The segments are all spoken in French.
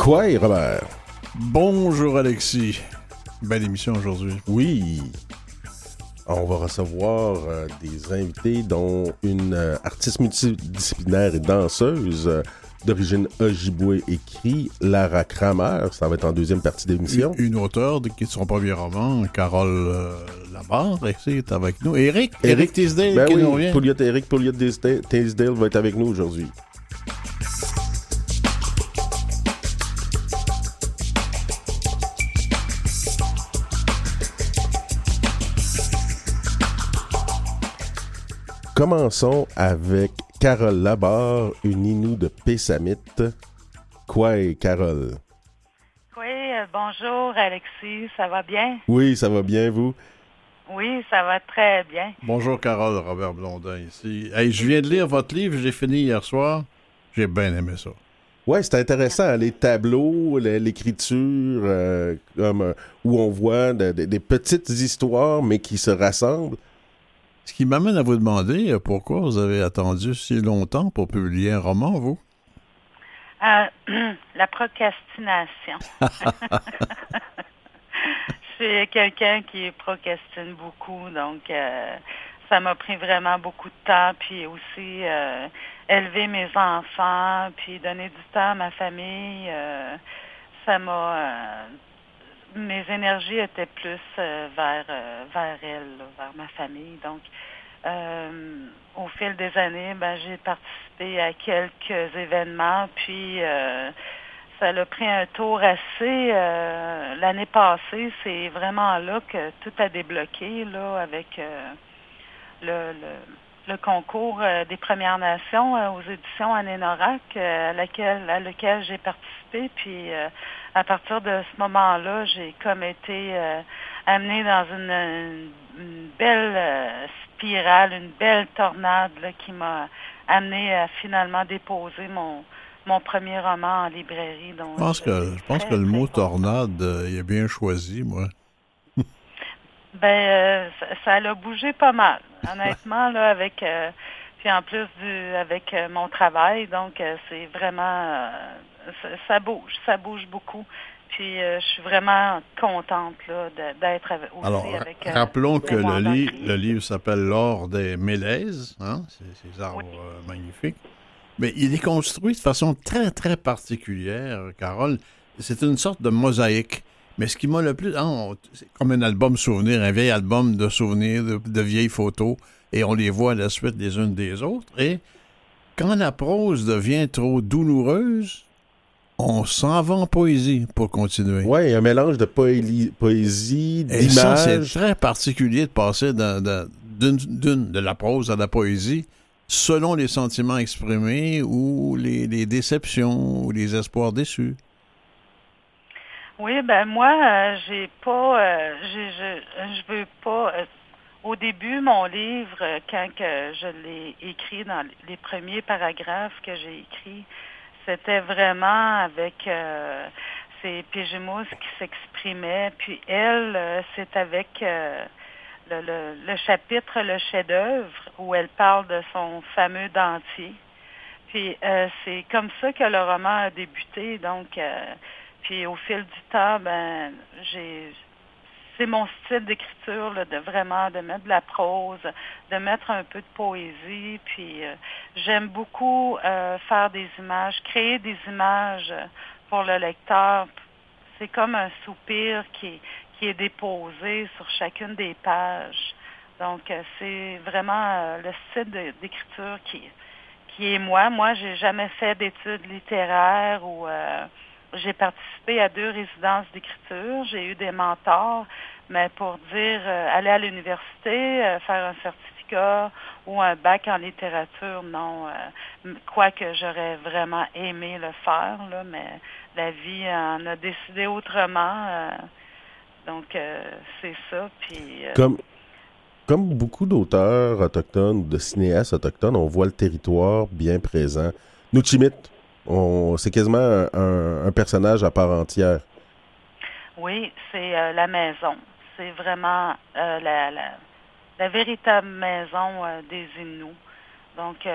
Quoi, Robert? Bonjour Alexis. Belle émission aujourd'hui. Oui. On va recevoir euh, des invités, dont une euh, artiste multidisciplinaire et danseuse euh, d'origine Ojibwe écrit, Lara Kramer. Ça va être en deuxième partie d'émission. Une, une auteure de, qui son premier roman, Carole Labarre, est avec nous. Eric, Eric, Tisdale, Ben qui oui, nous. Pouliot, Eric Pouliot Tisdale va être avec nous aujourd'hui. Commençons avec Carole Labarre, une Inou de Pessamit. Quoi, Carole? Oui, euh, bonjour Alexis, ça va bien? Oui, ça va bien, vous? Oui, ça va très bien. Bonjour Carole, Robert Blondin ici. Hey, je viens de lire votre livre, j'ai fini hier soir. J'ai bien aimé ça. Ouais, c'est intéressant, les tableaux, le- l'écriture, euh, comme, euh, où on voit de- de- des petites histoires, mais qui se rassemblent. Ce qui m'amène à vous demander euh, pourquoi vous avez attendu si longtemps pour publier un roman, vous? Euh, la procrastination. Je suis quelqu'un qui procrastine beaucoup, donc euh, ça m'a pris vraiment beaucoup de temps, puis aussi euh, élever mes enfants, puis donner du temps à ma famille. ça m'a mes énergies étaient plus euh, vers euh, vers elle, vers ma famille. Donc euh, au fil des années, ben j'ai participé à quelques événements, puis euh, ça a pris un tour assez l'année passée. C'est vraiment là que tout a débloqué là avec le, le, le concours euh, des Premières Nations euh, aux éditions Anénorac, euh, à laquelle à lequel j'ai participé. Puis à partir de ce moment-là, j'ai comme été amenée dans une, belle spirale, une belle tornade là, qui m'a amenée à finalement déposer mon mon premier roman en librairie. Donc, Je pense que, je pense que le mot tornade, il est bien choisi, moi. Ben, euh, ça, l'a bougé pas mal, honnêtement, là, avec, euh, puis en plus du, avec euh, mon travail, donc euh, c'est vraiment, ça, ça bouge, ça bouge beaucoup. Puis je suis vraiment contente là d'être avec, aussi Alors, avec. rappelons que le, li- le livre s'appelle L'or des mélèzes, hein? c'est ces arbres Oui. magnifiques. Mais il est construit de façon très, très particulière, Carole. C'est une sorte de mosaïque. Mais ce qui m'a le plus... hein, c'est comme un album souvenir, un vieil album de souvenirs, de, de vieilles photos, et on les voit à la suite les unes des autres. Et quand la prose devient trop douloureuse, on s'en va en poésie pour continuer. Ouais, un mélange de poésie, ça, c'est très particulier de passer d'un- d'un- d'une d'une- de la prose à la poésie selon les sentiments exprimés ou les, les déceptions ou les espoirs déçus. Oui, ben moi, euh, j'ai pas, euh, je, je veux pas. euh, au début, mon livre, quand je l'ai écrit dans les premiers paragraphes que j'ai écrits, c'était vraiment avec euh, c'est qui s'exprimait, puis elle, c'est avec le, le, le chapitre Le chef-d'œuvre où elle parle de son fameux dentier. Puis euh, c'est comme ça que le roman a débuté, donc. Puis au fil du temps, ben j'ai c'est mon style d'écriture de vraiment de mettre de la prose, de mettre un peu de poésie. Puis euh, j'aime beaucoup euh, faire des images, créer des images pour le lecteur. C'est comme un soupir qui qui est déposé sur chacune des pages. Donc euh, c'est vraiment euh, le style d'écriture qui qui est moi. Moi, j'ai jamais fait d'études littéraires ou j'ai participé à deux résidences d'écriture. J'ai eu des mentors, mais pour dire euh, aller à l'université, euh, faire un certificat ou un bac en littérature, non. Euh, Quoique j'aurais vraiment aimé le faire, là, mais la vie en a décidé autrement. euh, donc, c'est ça. Puis, Comme, comme beaucoup d'auteurs autochtones ou de cinéastes autochtones, on voit le territoire bien présent. Nuchimit, c'est quasiment un, un- un personnage à part entière. Oui, c'est euh, la maison. C'est vraiment euh, la, la, véritable maison euh, des Inuits. Donc,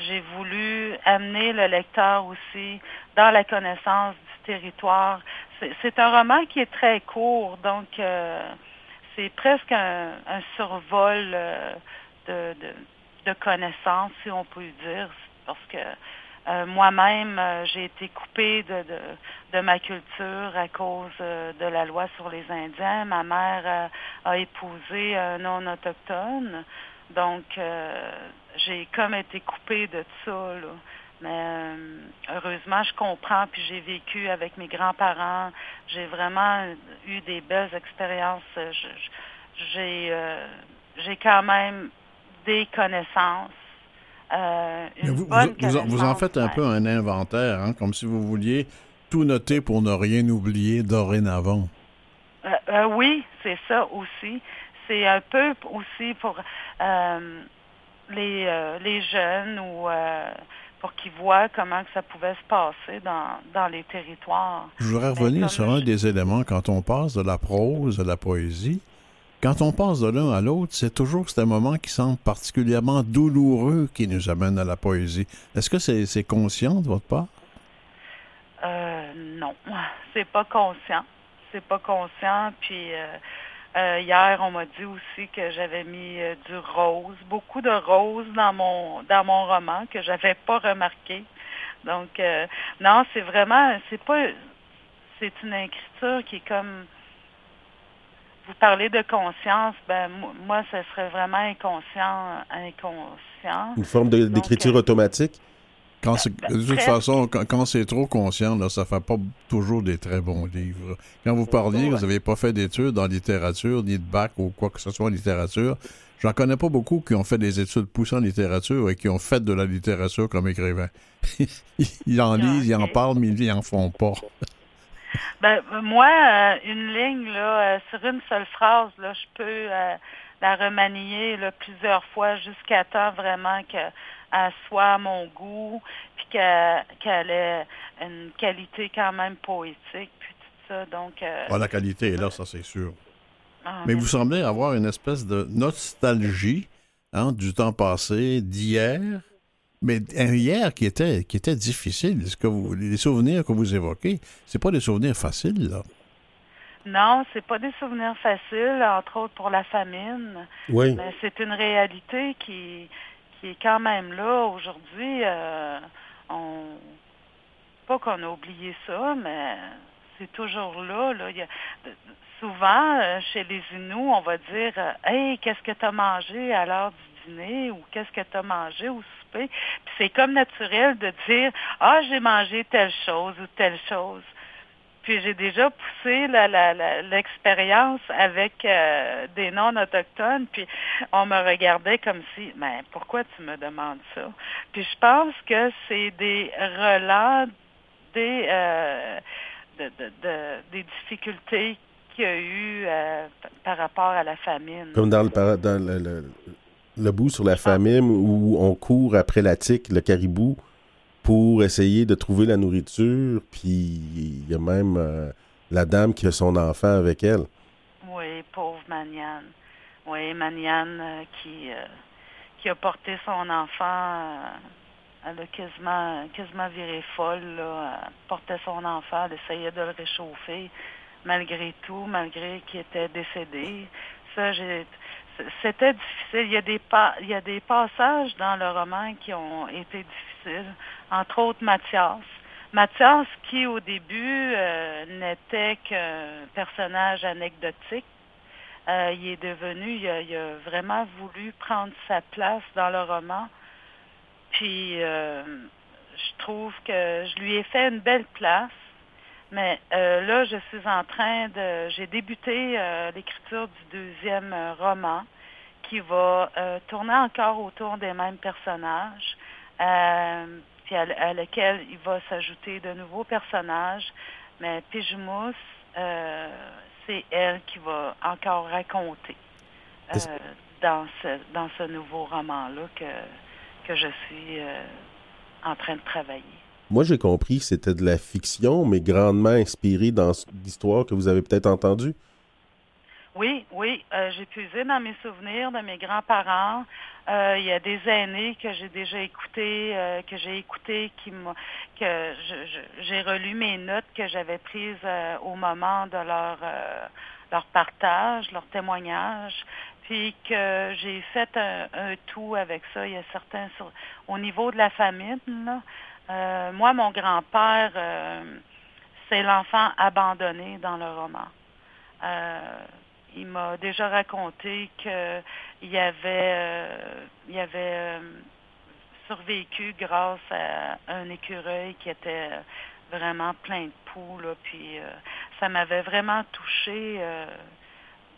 j'ai voulu amener le lecteur aussi dans la connaissance du territoire. C'est un roman qui est très court, donc c'est presque un, survol de, de, connaissances, si on peut dire, parce que moi-même, j'ai été coupée de, ma culture à cause de la loi sur les Indiens. Ma mère a épousé un non-autochtone. Donc, euh, j'ai comme été coupée de ça. Là. Mais euh, heureusement, je comprends, puis j'ai vécu avec mes grands-parents. J'ai vraiment eu des belles expériences. J'ai euh, j'ai quand même des connaissances. Une vous, bonne vous, vous, en faites un peu un inventaire, hein, comme si vous vouliez tout noter pour ne rien oublier dorénavant. oui, c'est ça aussi c'est un peu aussi pour euh, les, euh, les jeunes ou euh, pour qu'ils voient comment que ça pouvait se passer dans, dans les territoires. Je voudrais revenir sur un des éléments quand on passe de la prose à la poésie. Quand on passe de l'un à l'autre, c'est toujours ce moment qui semble particulièrement douloureux qui nous amène à la poésie. Est-ce que c'est conscient de votre part? Euh, non, c'est pas conscient. C'est pas conscient. Puis euh, hier, on m'a dit aussi que j'avais mis euh, du rose, beaucoup de rose dans mon dans mon roman que j'avais pas remarqué. Donc euh, non, c'est vraiment c'est pas c'est une écriture qui est comme vous parlez de conscience, ben moi ce serait vraiment inconscient inconscient. Une forme d'écriture automatique? De toute façon, quand, c'est trop conscient, là, ça fait pas toujours des très bons livres. Quand vous parliez, vous n'avez pas fait d'études en littérature, ni de bac ou quoi que ce soit en littérature. J'en connais pas beaucoup qui ont fait des études poussées en littérature et qui ont fait de la littérature comme écrivain. ils en lisent, ils en parlent, mais ils en font pas. Ben, moi, euh, une ligne, là, euh, sur une seule phrase, là, je peux euh, la remanier là, plusieurs fois jusqu'à temps vraiment que à soit à mon goût, puis qu'elle ait une qualité quand même poétique, puis tout ça. Donc, euh, ah, la qualité est là, ça c'est sûr. Ah, mais vous semblez avoir une espèce de nostalgie hein, du temps passé, d'hier, mais un hier qui était, qui était difficile. Ce que vous, les souvenirs que vous évoquez, c'est pas des souvenirs faciles, là. Non, c'est pas des souvenirs faciles, entre autres pour la famine. Oui. Mais c'est une réalité qui, qui est quand même là aujourd'hui. Euh, on pas qu'on a oublié ça, mais c'est toujours là. là. Il y a, souvent, euh, chez les Inuits, on va dire euh, Hey, qu'est-ce que tu as mangé à l'heure du dîner ou qu'est-ce que tu as mangé au souper? Puis c'est comme naturel de dire Ah, j'ai mangé telle chose ou telle chose. Puis j'ai déjà poussé l'expérience avec euh, des non-autochtones, puis on me regardait comme si, mais pourquoi tu me demandes ça? Puis je pense que c'est des relents des, euh, des difficultés qu'il y a eu euh, par rapport à la famine. Comme dans le, le bout sur la famine où on court après la tique, le caribou pour essayer de trouver la nourriture. Puis il y a même euh, la dame qui a son enfant avec elle. Oui, pauvre Maniane. Oui, Maniane euh, qui, euh, qui a porté son enfant. elle a quasiment, quasiment viré folle. Portait son enfant, elle essayait de le réchauffer malgré tout, malgré qu'il était décédé. Ça, j'ai c'était difficile. Il y, a des il y a des passages dans le roman qui ont été difficiles, entre autres Mathias. Mathias, qui au début euh, n'était qu'un personnage anecdotique, euh, il est devenu, il a, vraiment voulu prendre sa place dans le roman. Puis euh, je trouve que je lui ai fait une belle place. Mais euh, là, je suis en train de... J'ai débuté euh, l'écriture du deuxième euh, roman qui va tourner encore autour des mêmes personnages, puis à, lequel il va s'ajouter de nouveaux personnages. Mais Pijmous, c'est elle qui va encore raconter dans, ce, dans ce nouveau roman-là que, que je suis en train de travailler. Moi, j'ai compris que c'était de la fiction, mais grandement inspiré dans l'histoire que vous avez peut-être entendue. Oui, oui. Euh, j'ai puisé dans mes souvenirs de mes grands-parents. Euh, il y a des aînés que j'ai déjà écoutés, euh, que j'ai écoutés, qui que j'ai relu mes notes que j'avais prises au moment de leur leur partage, leur témoignage, puis que j'ai fait un, tout avec ça. Il y a certains au niveau de la famille. Là, moi, mon grand-père, c'est l'enfant abandonné dans le roman il m'a déjà raconté qu'il avait, euh, il avait euh, survécu grâce à un écureuil qui était vraiment plein de poules. puis euh, ça m'avait vraiment touché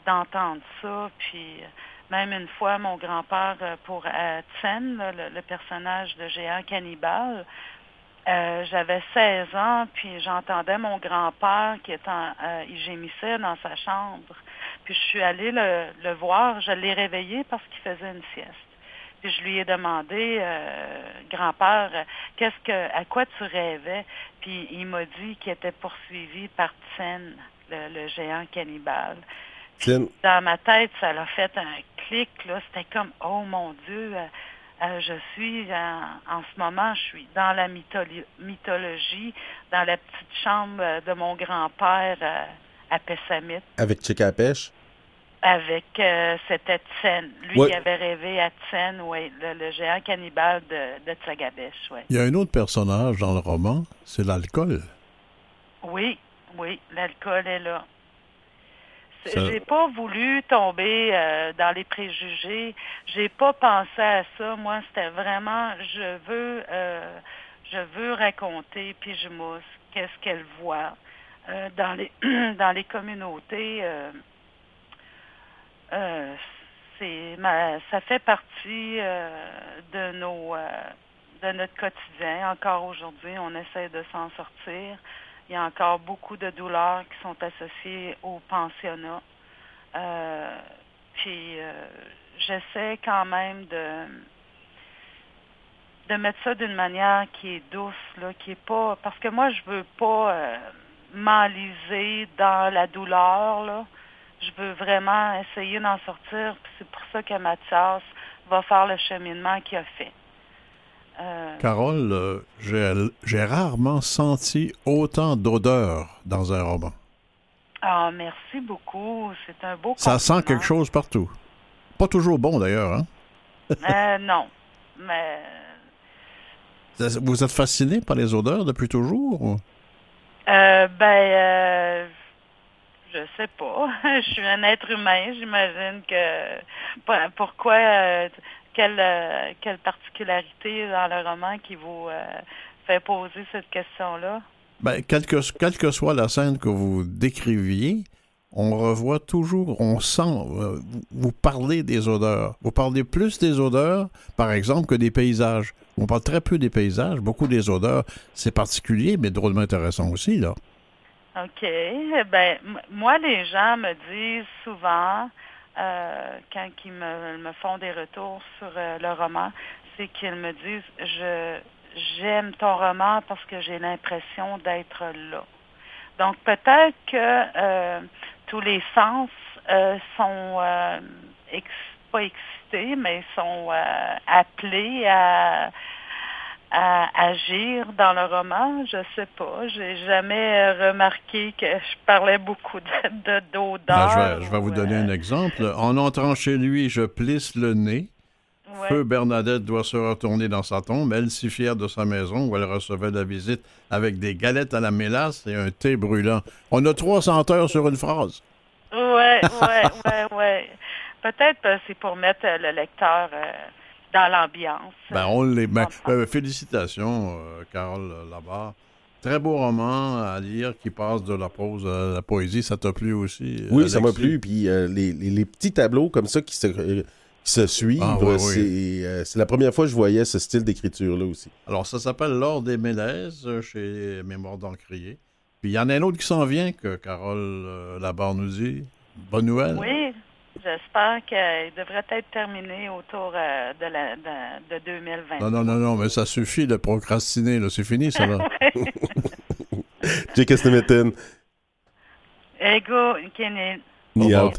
d'entendre ça. Puis même une fois, mon grand-père, pour Tsen, le, personnage de géant cannibale, j'avais 16 ans, puis j'entendais mon grand-père qui était en, il gémissait dans sa chambre. Puis je suis allée le, voir, je l'ai réveillé parce qu'il faisait une sieste. Puis je lui ai demandé, euh, grand-père, qu'est-ce que, à quoi tu rêvais? Puis il m'a dit qu'il était poursuivi par Tsen, le, géant cannibale. dans ma tête, ça l'a fait un clic, là. C'était comme, oh mon Dieu, euh, euh, je suis en, ce moment, je suis dans la mythologie, dans la petite chambre de mon grand-père à Pessamit. Avec Chica Pêche? avec euh, c'était Tsen. Lui, il avait rêvé à Tsen, oui, le, géant cannibale de, de Tsagabesh, oui. Il y a un autre personnage dans le roman, c'est l'alcool. Oui, oui, l'alcool est là. J'ai pas voulu tomber euh, dans les préjugés. J'ai pas pensé à ça. Moi, c'était vraiment, je veux, euh, je veux raconter, puis je mousse, qu'est-ce qu'elle voit dans les dans les communautés. Euh, ça fait partie euh, de nos euh, de notre quotidien. Encore aujourd'hui, on essaie de s'en sortir. Il y a encore beaucoup de douleurs qui sont associées au pensionnat. puis j'essaie quand même de de mettre ça d'une manière qui est douce, là, qui est pas parce que moi je veux pas m'enliser dans la douleur je veux vraiment essayer d'en sortir. C'est pour ça que Mathias va faire le cheminement qu'il a fait. Euh, Carole, euh, j'ai rarement senti autant d'odeur dans un roman. Ah, merci beaucoup. C'est un beau Ça sent quelque chose partout. Pas toujours bon, d'ailleurs, hein? euh, non. Mais... Vous êtes fasciné par les odeurs depuis toujours? Euh, ben, je sais pas. je suis un être humain. J'imagine que pourquoi euh, quelle euh, quelle particularité dans le roman qui vous euh, fait poser cette question-là? Ben, quelle que, quelle que soit la scène que vous décriviez, on revoit toujours, on sent, vous parlez des odeurs. Vous parlez plus des odeurs, par exemple, que des paysages. On parle très peu des paysages, beaucoup des odeurs. C'est particulier, mais drôlement intéressant aussi, là. OK. Eh ben, moi, les gens me disent souvent, euh, quand ils me, font des retours sur euh, le roman, c'est qu'ils me disent, je j'aime ton roman parce que j'ai l'impression d'être là. Donc peut-être que euh, tous les sens sont pas excités, mais sont appelés à à agir dans le roman, je sais pas. J'ai jamais remarqué que je parlais beaucoup de d'odeur. Ben, je, vais, vous donner un exemple. En entrant chez lui, je plisse le nez. Feu Bernadette doit se retourner dans sa tombe, elle si fière de sa maison où elle recevait la visite avec des galettes à la mélasse et un thé brûlant. On a trois senteurs sur une phrase. Ouais, ouais, ouais, ouais. Peut-être que c'est pour mettre le lecteur euh, dans l'ambiance. Ben, on les ben, euh, félicitations, euh, Carole Labarre. Très beau roman à lire qui passe de la prose à la poésie. Ça t'a plu aussi? Oui, ça m'a plu. Puis euh, les, petits tableaux comme ça qui se, se suivent, ah, c'est la première fois que je voyais ce style d'écriture-là aussi. Alors, ça s'appelle L'Or des Mélèzes chez Mémoire d'Encrier. Puis il y en a un autre qui s'en vient que Carole Labarre nous dit. Bonne nouvelle. Oui, J'espère qu'il devrait être terminé autour euh, de, la, de, 2020. Non, non, non, non, mais ça suffit de procrastiner. C'est fini, ça, là. Jake Ego, Kenny. Ni out.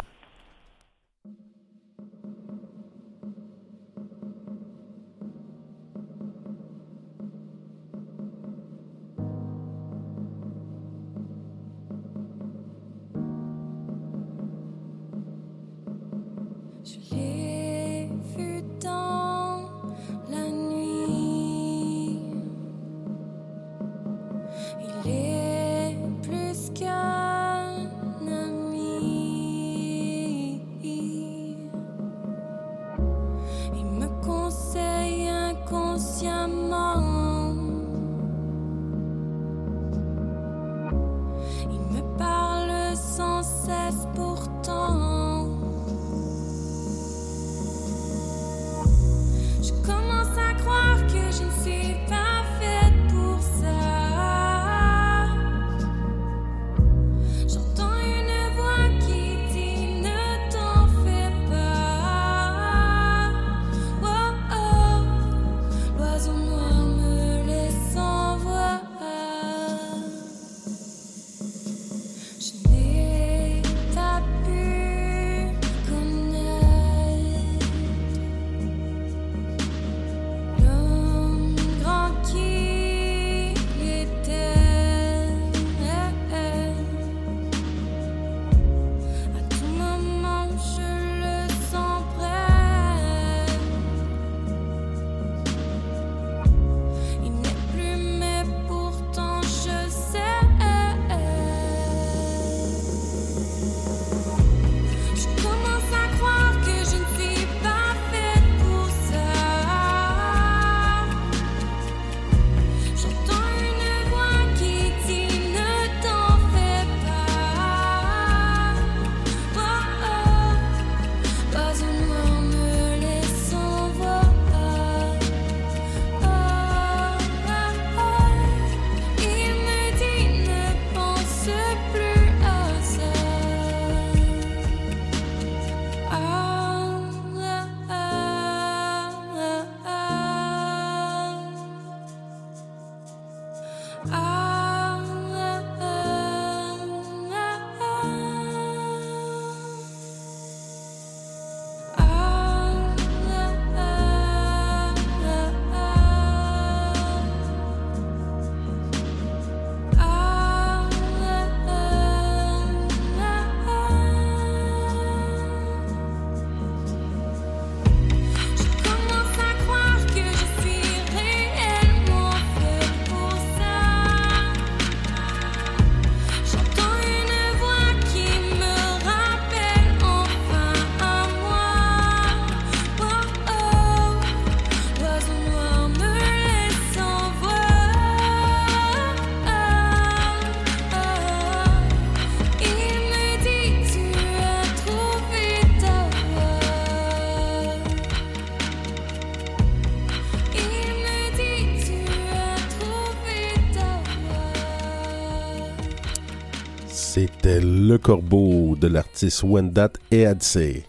Le Corbeau de l'artiste Wendat et Adse.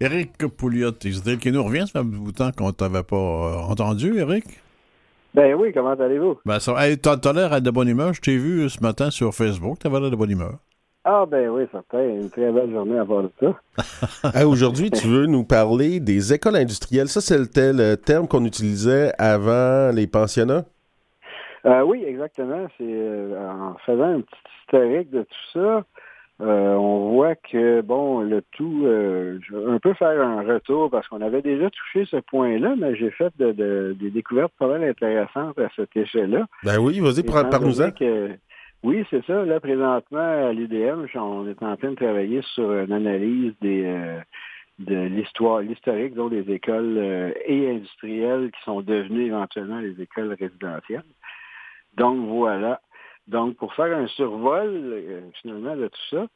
Éric Pouliot, Israël qui nous revient, ça fait un bout de temps qu'on t'avait pas euh, entendu, Éric? Ben oui, comment allez-vous? Ben ça, hey, t'as, l'air de bonne humeur. Je t'ai vu ce matin sur Facebook, t'avais l'air de bonne humeur. Ah ben oui, certain. Une très belle journée à voir ça. aujourd'hui, tu veux nous parler des écoles industrielles. Ça, c'est le terme qu'on utilisait avant les pensionnats? Euh, oui, exactement. C'est euh, en faisant un petit historique de tout ça, euh, on voit que, bon, le tout, je vais un peu faire un retour parce qu'on avait déjà touché ce point-là, mais j'ai fait des découvertes pas mal intéressantes à cet effet-là. Ben oui, vas-y, parle-nous-en. Oui, c'est ça. Là, présentement, à l'UDM, on est en train de travailler sur une analyse des de l'histoire, l'historique des écoles et industrielles qui sont devenues éventuellement les écoles résidentielles. Donc voilà. Donc pour faire un survol euh, finalement de tout ça,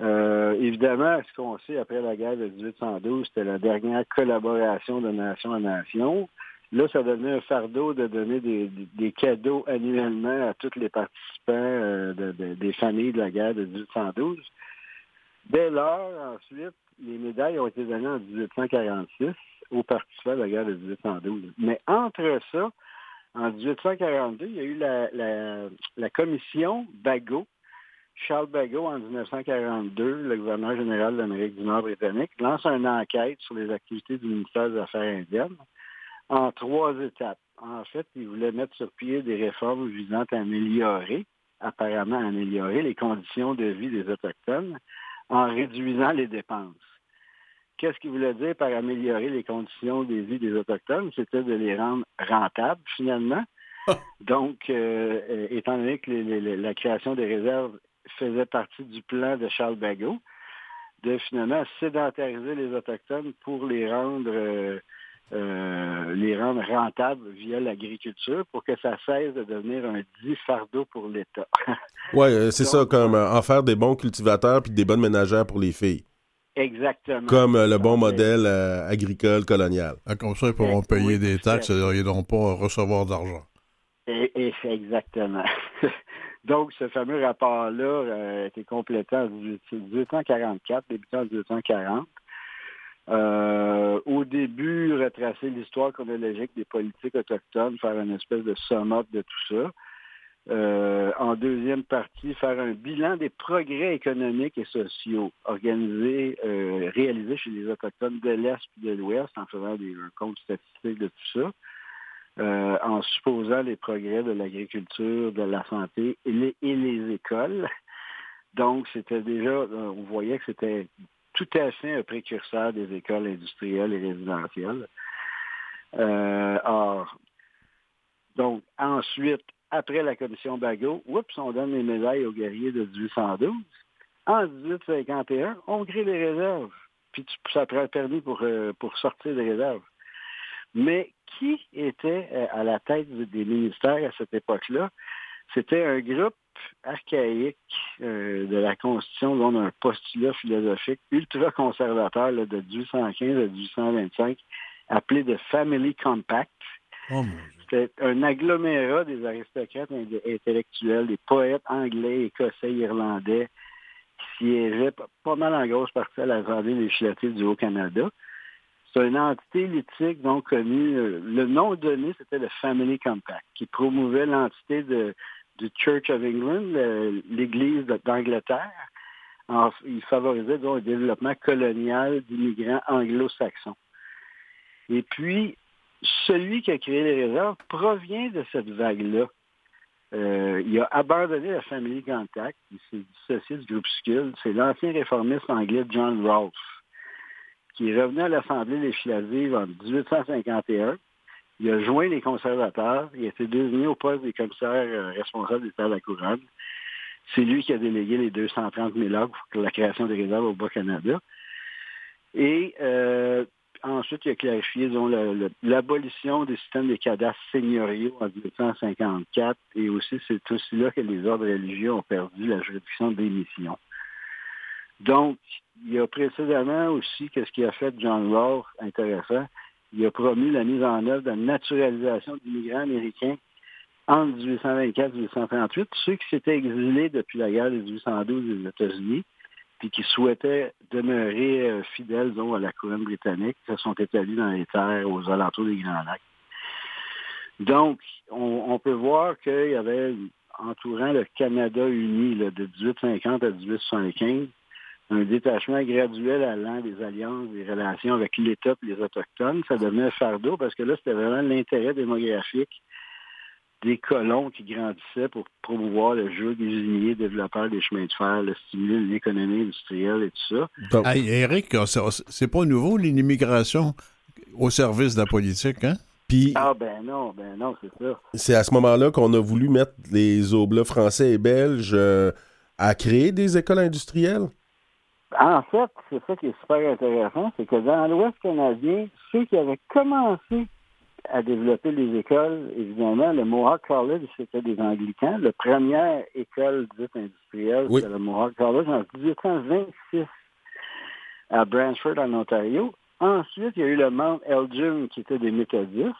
euh, évidemment, ce qu'on sait après la guerre de 1812, c'était la dernière collaboration de nation à nation. Là, ça donnait un fardeau de donner des, cadeaux annuellement à tous les participants euh, des familles de la guerre de 1812. Dès lors, ensuite, les médailles ont été données en 1846 aux participants de la guerre de 1812. Mais entre ça, en 1842, il y a eu la, commission Bagot. Charles Bagot, en 1942, le gouverneur général de l'Amérique du Nord britannique, lance une enquête sur les activités du ministère des Affaires indiennes en trois étapes. En fait, il voulait mettre sur pied des réformes visant à améliorer, apparemment améliorer les conditions de vie des Autochtones en réduisant les dépenses. Qu'est-ce qu'il voulait dire par améliorer les conditions de vie des Autochtones? C'était de les rendre rentables, finalement. Donc, euh, euh, étant donné que la création des réserves faisait partie du plan de Charles Bagot, de finalement sédentariser les Autochtones pour les rendre, euh, les rendre rentables via l'agriculture pour que ça cesse de devenir un dit fardeau pour l'État. oui, c'est ça, comme en faire des bons cultivateurs puis des bonnes ménagères pour les filles. Exactement. Comme euh, le bon modèle euh, agricole colonial. Ah, comme ça, ils pourront payer des taxes et ils n'auront pas recevoir d'argent. Et, exactement. Donc, ce fameux rapport-là euh, a été complété en 1844, débutant en 1840. au début, retracer l'histoire chronologique des politiques autochtones, faire une espèce de sum de tout ça. Euh, en deuxième partie, faire un bilan des progrès économiques et sociaux organisés, euh, réalisés chez les Autochtones de l'Est et de l'Ouest en faisant des comptes statistiques de tout ça, euh, en supposant les progrès de l'agriculture, de la santé et les, et les écoles. Donc, c'était déjà, on voyait que c'était tout à fait un précurseur des écoles industrielles et résidentielles. or, donc, ensuite, après la commission Bagot, oups, on donne les médailles aux guerriers de 1812. En 1851, on crée les réserves. Puis ça prend permis pour, euh, pour sortir des réserves. Mais qui était euh, à la tête des ministères à cette époque-là? C'était un groupe archaïque euh, de la Constitution dont un postulat philosophique ultra-conservateur de 1815 à 1825 appelé The Family Compact. Oh c'était un agglomérat des aristocrates intellectuels, des poètes anglais, écossais, irlandais, qui siégeaient pas mal en grosse partie à l'Assemblée législative du Haut-Canada. C'est une entité éthique donc connue. Le nom donné, c'était le Family Compact, qui promouvait l'entité de, du Church of England, l'Église d'Angleterre. Il favorisait donc le développement colonial d'immigrants anglo-saxons. Et puis, celui qui a créé les réserves provient de cette vague-là. Euh, il a abandonné la Family Contact, il s'est dissocié du groupuscule. C'est l'ancien réformiste anglais John Rolfe, qui est revenu à l'Assemblée législative en 1851. Il a joint les conservateurs, il a été désigné au poste des commissaires euh, responsables d'État de la Couronne. C'est lui qui a délégué les 230 000 heures pour la création des réserves au Bas-Canada. Et euh, Ensuite, il a clarifié l'abolition des systèmes des cadastres seigneuriaux en 1854 et aussi c'est aussi là que les ordres religieux ont perdu la juridiction d'émission. Donc, il y a précédemment aussi, qu'est-ce qui a fait John Roth intéressant, il a promu la mise en œuvre de la naturalisation d'immigrants américains entre 1824 et 1838, ceux qui s'étaient exilés depuis la guerre de 1812 des États-Unis, puis qui souhaitaient demeurer euh, fidèles à la couronne britannique, se sont établis dans les terres aux alentours des Grands Lacs. Donc, on, peut voir qu'il y avait, entourant le Canada uni de 1850 à 1875, un détachement graduel allant des alliances, des relations avec l'État et les Autochtones. Ça devenait un fardeau parce que là, c'était vraiment l'intérêt démographique des colons qui grandissaient pour promouvoir le jeu des usiniers, développeurs des chemins de fer, le stimuler l'économie industrielle et tout ça. Eric, c'est pas nouveau l'immigration au service de la politique, hein? ah ben non, ben non, c'est ça. C'est à ce moment-là qu'on a voulu mettre les oblats français et belges euh, à créer des écoles industrielles? En fait, c'est ça qui est super intéressant, c'est que dans l'Ouest canadien, ceux qui avaient commencé à développer les écoles, évidemment, le Mohawk College, c'était des Anglicans. La première école dite industrielle, c'était le Mohawk College en 1826 à Brantford, en Ontario. Ensuite, il y a eu le Mount Elgin, qui était des méthodistes.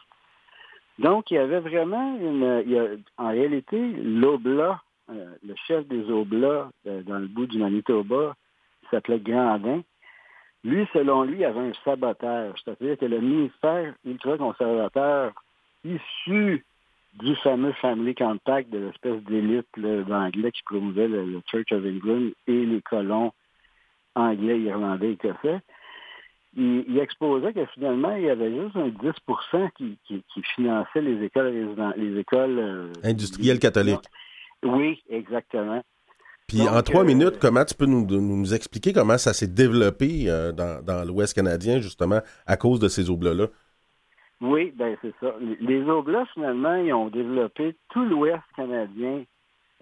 Donc, il y avait vraiment une... en réalité, l'Oblat, euh, le chef des Oblats euh, dans le bout du Manitoba, s'appelait Grandin. Lui, selon lui, il avait un saboteur, c'est-à-dire que le ministère ultra-conservateur issu du fameux Family Compact de l'espèce d'élite d'anglais qui promouvait le, Church of England et les colons anglais, irlandais, écossais, il, exposait que finalement, il y avait juste un 10 qui, qui, finançait les écoles, les écoles euh, industrielles catholiques. Oui, exactement. Puis en trois euh, minutes, comment tu peux nous, nous expliquer comment ça s'est développé euh, dans, l'Ouest canadien, justement, à cause de ces oblats-là? Oui, ben c'est ça. Les oblats, finalement, ils ont développé tout l'Ouest canadien,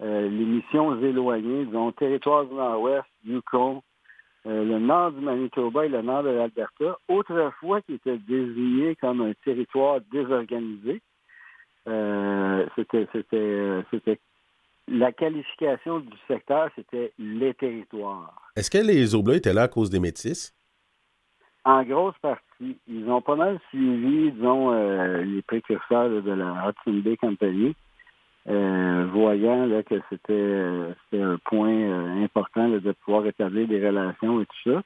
les missions éloignées, disons, territoire du Nord-Ouest, Yukon, euh, le nord du Manitoba et le nord de l'Alberta, autrefois qui était désigné comme un territoire désorganisé. Euh, c'était, c'était, c'était la qualification du secteur, c'était les territoires. Est-ce que les Oblats étaient là à cause des métis? En grosse partie. Ils ont pas mal suivi, disons, euh, les précurseurs de la Hudson Bay Company. Euh, voyant là, que c'était un point euh, important de pouvoir établir des relations et tout ça.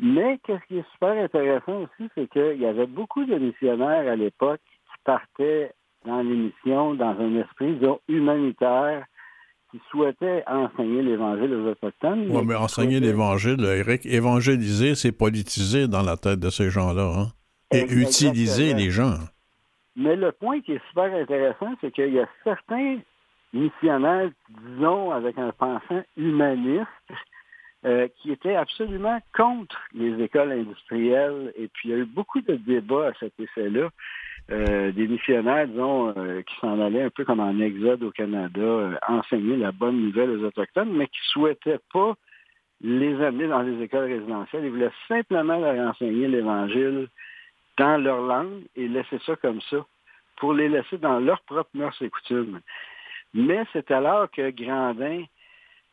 Mais qu'est-ce qui est super intéressant aussi, c'est qu'il y avait beaucoup de missionnaires à l'époque qui partaient dans l'émission dans un esprit disons, humanitaire qui souhaitaient enseigner l'Évangile aux Autochtones. Oui, mais, enseigner l'Évangile, Eric, évangéliser, c'est politiser dans la tête de ces gens-là. Hein? Et utiliser les gens. Mais le point qui est super intéressant, c'est qu'il y a certains missionnaires, disons, avec un pensant humaniste, euh, qui étaient absolument contre les écoles industrielles. Et puis, il y a eu beaucoup de débats à cet effet-là. Euh, des missionnaires, disons, euh, qui s'en allaient un peu comme en exode au Canada, enseigner la bonne nouvelle aux Autochtones, mais qui ne souhaitaient pas les amener dans les écoles résidentielles. Ils voulaient simplement leur enseigner l'Évangile dans leur langue et laisser ça comme ça, pour les laisser dans leur propre mœurs et coutumes. Mais c'est alors que Grandin,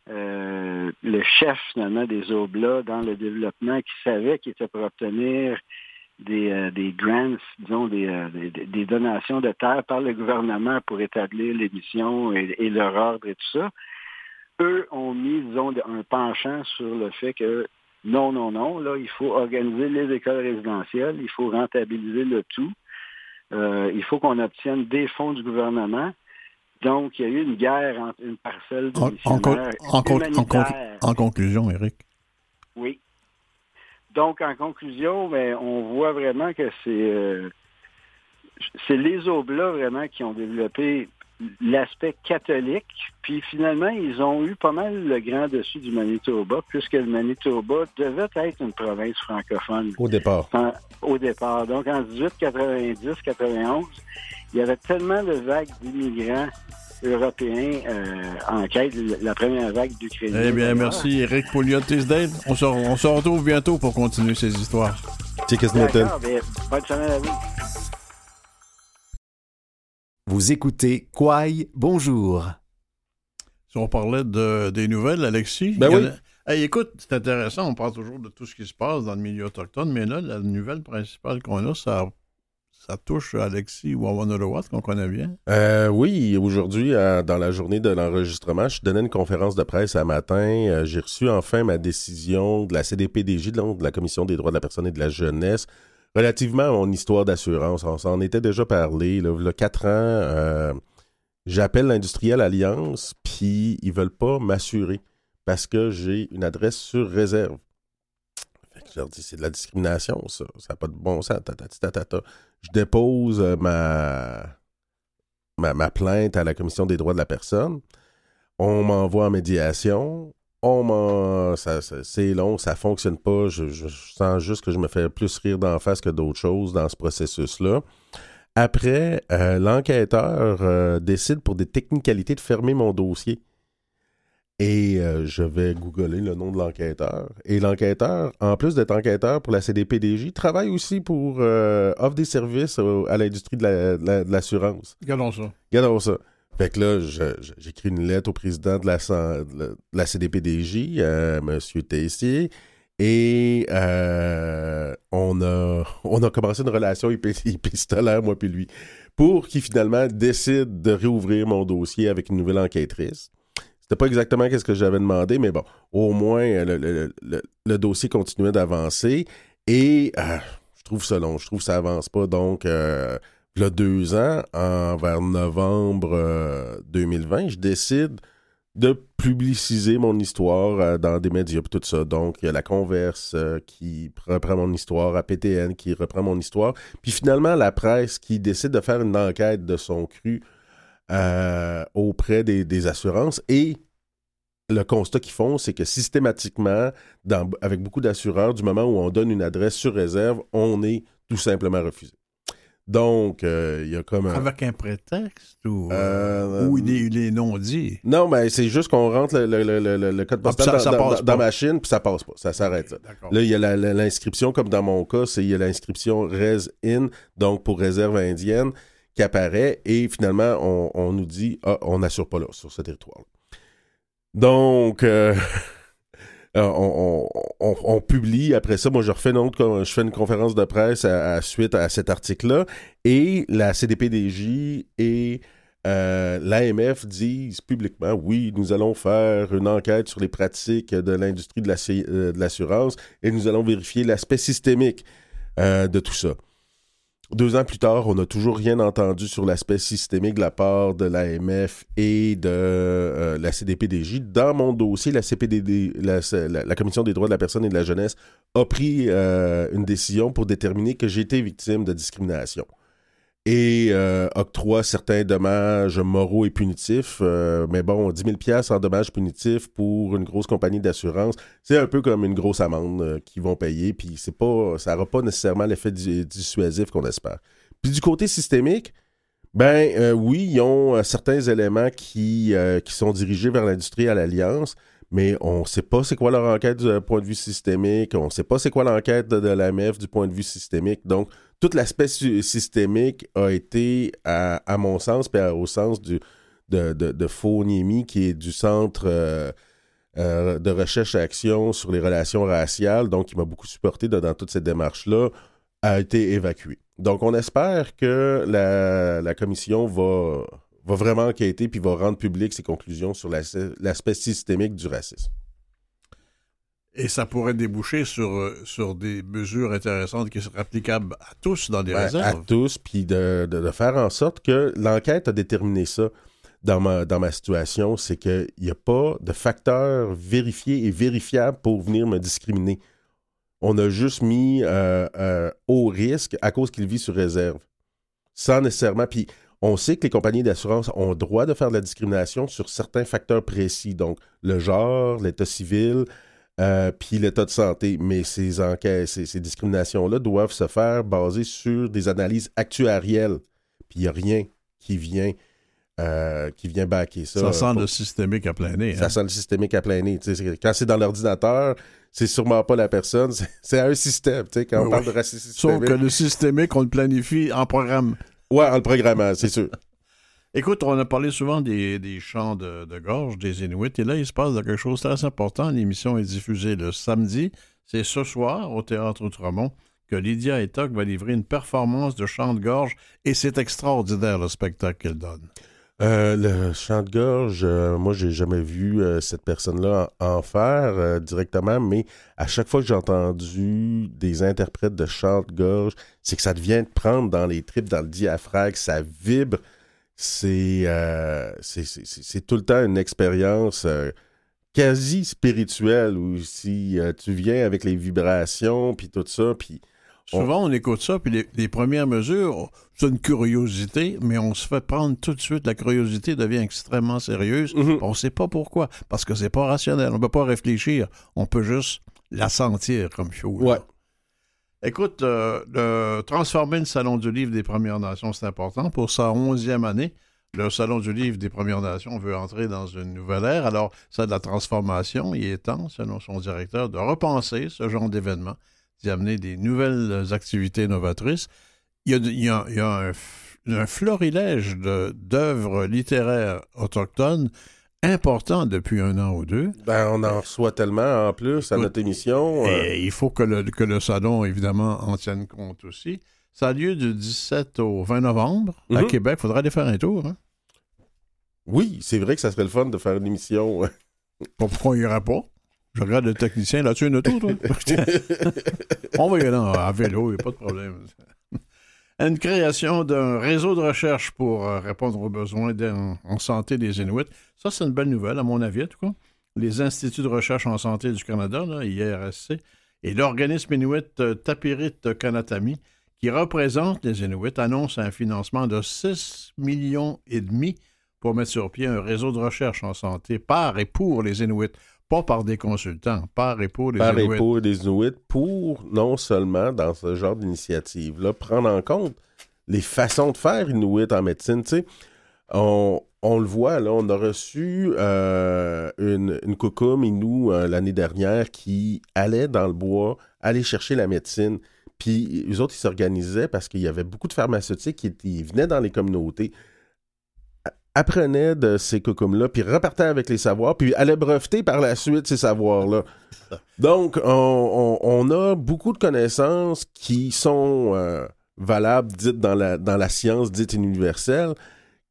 euh, le chef finalement des Oblats dans le développement, qui savait qu'il était pour obtenir des, euh, des grants, disons, euh, des, des, donations de terre par le gouvernement pour établir les missions et, et, leur ordre et tout ça, eux ont mis, disons, un penchant sur le fait que non, non, non. Là, il faut organiser les écoles résidentielles, il faut rentabiliser le tout. Euh, il faut qu'on obtienne des fonds du gouvernement. Donc, il y a eu une guerre entre une parcelle de en, en, conclusion, Eric. Oui. Donc, en conclusion, ben, on voit vraiment que c'est euh, c'est les Oblats vraiment qui ont développé l'aspect catholique. Puis finalement, ils ont eu pas mal le grand dessus du Manitoba, puisque le Manitoba devait être une province francophone. Au départ. au départ. Donc en 1890-91, il y avait tellement de vagues d'immigrants européens euh, en quête, la première vague d'Ukrainiens. Eh bien, merci Eric Pouliot-Tisdale. On se, on se retrouve bientôt pour continuer ces histoires. D'accord, bonne semaine à vous. Vous écoutez Quaille, bonjour. Si on parlait de, des nouvelles, Alexis. Ben oui. Hey, écoute, c'est intéressant, on parle toujours de tout ce qui se passe dans le milieu autochtone, mais là, la nouvelle principale qu'on a, ça, ça touche Alexis Wawanolowat, qu'on connaît bien? Euh, oui, aujourd'hui, euh, dans la journée de l'enregistrement, je donnais une conférence de presse un matin. Euh, j'ai reçu enfin ma décision de la CDPDJ, de la Commission des droits de la personne et de la jeunesse, relativement à mon histoire d'assurance. On s'en était déjà parlé. Il y a quatre ans, j'appelle l'industriel Alliance, puis ils veulent pas m'assurer parce que j'ai une adresse sur réserve. C'est de la discrimination, ça. Ça n'a pas de bon sens. Je dépose euh, ma, plainte à la Commission des droits de la personne. On m'envoie en médiation. On m'en... c'est long, ça fonctionne pas. Je, sens juste que je me fais plus rire d'en face que d'autres choses dans ce processus-là. Après, euh, l'enquêteur euh, décide pour des technicalités de fermer mon dossier. Et euh, je vais googler le nom de l'enquêteur. Et l'enquêteur, en plus d'être enquêteur pour la CDPDJ, travaille aussi pour euh, offre des services à l'industrie de l'assurance. La, Regardons ça. Regardons ça. Fait que là, j'écris une lettre au président de la, de la CDPDJ, euh, M. Tessier, et on, a, on a commencé une relation épistolaire, moi puis lui, pour qu'il finalement décide de réouvrir mon dossier avec une nouvelle enquêtrice. C'était pas exactement ce que j'avais demandé, mais bon, au moins, euh, le, dossier continuait d'avancer. Et euh, je trouve ça long, je trouve que ça avance pas. Donc, euh, a deux ans, en, vers novembre 2020, je décide de publiciser mon histoire dans des médias et tout ça. Donc, il y a la Converse qui reprend mon histoire, à PTN qui reprend mon histoire. Puis finalement, la presse qui décide de faire une enquête de son cru euh, auprès des, assurances. Et le constat qu'ils font, c'est que systématiquement, avec beaucoup d'assureurs, du moment où on donne une adresse sur réserve, on est tout simplement refusé. Donc, euh, il y a comme un... Avec un prétexte ou, euh, ou il, est, non dit? Non, mais c'est juste qu'on rentre le, code ah, postal dans, dans, ma machine, puis ça passe pas. Ça s'arrête là. Là, il y a l'inscription, comme dans mon cas, c'est il y a l'inscription Res-In, donc pour réserve indienne qui apparaît et finalement, on, nous dit Ah, on n'assure pas là, sur ce territoire. Donc, euh, on, publie après ça. Moi, je refais une je fais une conférence de presse à, suite à cet article-là et la CDPDJ et euh, l'AMF disent publiquement oui, nous allons faire une enquête sur les pratiques de l'industrie de euh, l'assurance et nous allons vérifier l'aspect systémique de tout ça. Deux ans plus tard, on n'a toujours rien entendu sur l'aspect systémique de la part de l'AMF et de euh, la CDPDJ. Dans mon dossier, la CPDD, la, Commission des droits de la personne et de la jeunesse, a pris euh, une décision pour déterminer que été victime de discrimination et euh, octroie certains dommages moraux et punitifs. Euh, mais bon, 10 000 en dommages punitifs pour une grosse compagnie d'assurance, c'est un peu comme une grosse amende euh, qu'ils vont payer, puis c'est pas, ça n'aura pas nécessairement l'effet dissuasif qu'on espère. Puis du côté systémique, ben oui, ils ont certains éléments qui, qui sont dirigés vers l'industrie à l'Alliance, mais on ne sait pas c'est quoi leur enquête du point de vue systémique, on ne sait pas c'est quoi l'enquête de, de l'AMF du point de vue systémique. Donc, tout l'aspect systémique a été, à, mon sens, puis au sens de, de, de qui est du centre euh, euh, de recherche et action sur les relations raciales, donc qui m'a beaucoup supporté dans, toute cette démarche-là, a été évacué. Donc, on espère que la, commission va, va vraiment enquêter puis va rendre public ses conclusions sur l'aspect systémique du racisme. Et ça pourrait déboucher sur, euh, sur des mesures intéressantes qui seraient applicables à tous dans des réserves. À tous, puis de, faire en sorte que l'enquête a déterminé ça dans ma, dans ma situation, c'est qu'il n'y a pas de facteur vérifié et vérifiable pour venir me discriminer. On a juste mis euh, euh, au risque à cause qu'il vit sur réserve. Sans nécessairement. Puis on sait que les compagnies d'assurance ont le droit de faire de la discrimination sur certains facteurs précis, donc le genre, l'état civil, euh, puis l'état de santé. Mais ces enquêtes, ces, discriminations-là doivent se faire basées sur des analyses actuarielles. Puis il n'y a rien qui vient, euh, qui vient backer ça. Ça sent le systémique à plein nez. Ça hein. sent le systémique à plein nez. quand c'est dans l'ordinateur, c'est sûrement pas la personne, c'est un système. Quand on parle de racisme systémique. Sauf que le systémique, on le planifie en programme. Ouais, en le programmant, c'est sûr. Écoute, on a parlé souvent des, chants de, gorge des Inuits, et là, il se passe quelque chose de très important. L'émission est diffusée le samedi. C'est ce soir au Théâtre Outremont que Lydia Etoc va livrer une performance de chant de gorge et c'est extraordinaire le spectacle qu'elle donne. Euh, le chant de gorge, euh, moi, j'ai jamais vu euh, cette personne-là en, faire euh, directement, mais à chaque fois que j'ai entendu des interprètes de chant de gorge, c'est que ça devient de prendre dans les tripes, dans le diaphragme, ça vibre. C'est euh, c'est- tout le temps une expérience euh, quasi spirituelle où si euh, tu viens avec les vibrations, puis tout ça, puis Souvent, on écoute ça, puis les, les premières mesures, c'est une curiosité, mais on se fait prendre tout de suite. La curiosité devient extrêmement sérieuse. Mhm. On ne sait pas pourquoi, parce que c'est pas rationnel. On ne peut pas réfléchir. On peut juste la sentir comme. Ouais. Écoute, euh, transformer le Salon du Livre des Premières Nations, c'est important. Pour sa onzième année, le Salon du Livre des Premières Nations veut entrer dans une nouvelle ère. Alors, ça de la transformation. Il est temps, selon son directeur, de repenser ce genre d'événement, d'y amener des nouvelles activités novatrices. Il y a, un, florilège d'œuvres littéraires autochtones important depuis un an ou deux. ben, on en reçoit tellement en plus à notre émission. euh, Et il faut que le, que le salon, évidemment, en tienne compte aussi. Ça a lieu du 17 au 20 novembre à Mhm. Québec. Il faudra aller faire un tour. Hein? Oui, c'est vrai que ça serait le fun de faire une émission. Pas pourquoi on ira pas. Je regarde le technicien là-dessus, une tour, toi? on va y aller en- à vélo, il n'y a pas de problème. Une création d'un réseau de recherche pour euh, répondre aux besoins en santé des Inuits. Ça, c'est une belle nouvelle, à mon avis, en tout cas. Les Instituts de recherche en santé du Canada, IRSC, et l'organisme Inuit euh, Tapirit Kanatami, qui représente les Inuits, annonce un financement de 6 millions et demi pour mettre sur pied un réseau de recherche en santé par et pour les Inuits, pas par des consultants, par et pour les par et Inuits. pour des Inuits pour non seulement dans ce genre d'initiative-là prendre en compte les façons de faire Inuit en médecine. Tu sais, on, on le voit, là, on a reçu euh, une, une coucoume Inou euh, l'année dernière qui allait dans le bois aller chercher la médecine. Puis les autres, ils s'organisaient parce qu'il y avait beaucoup de pharmaceutiques qui ils venaient dans les communautés, a- apprenaient de ces coucoumes-là, puis repartaient avec les savoirs, puis allaient breveter par la suite ces savoirs-là. Donc, on, a beaucoup de connaissances qui sont euh, valables, dites dans la, science dite universelle,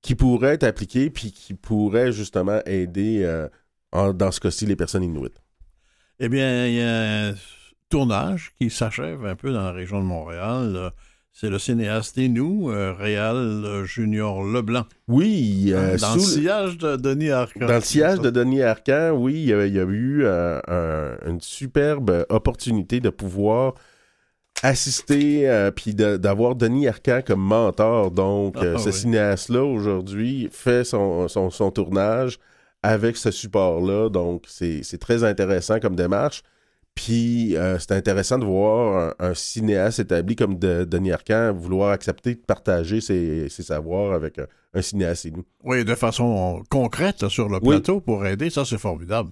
qui pourraient être appliquées, puis qui pourraient justement aider, euh, dans ce cas-ci, les personnes inuites. Eh bien, il y a un tournage qui s'achève un peu dans la région de Montréal. Euh, C'est le cinéaste Inou, euh, Réal euh, Junior Leblanc. Oui, euh, dans le sillage de Denis Arcand. Dans le sillage de Denis Arcand, oui, il y a, il y a eu euh, un- une superbe opportunité de pouvoir assister puis de- d'avoir Denis Arcand comme mentor. Donc, Ah, ce oui. cinéaste-là, aujourd'hui, fait son, son- son tournage avec ce support-là. Donc, c'est très intéressant comme démarche. Puis, euh, c'est intéressant de voir un, un cinéaste établi comme de, Denis Arcand vouloir accepter de partager ses, ses savoirs avec un, un cinéaste inou. Oui, de façon concrète là, sur le Oui. plateau pour aider, ça c'est formidable.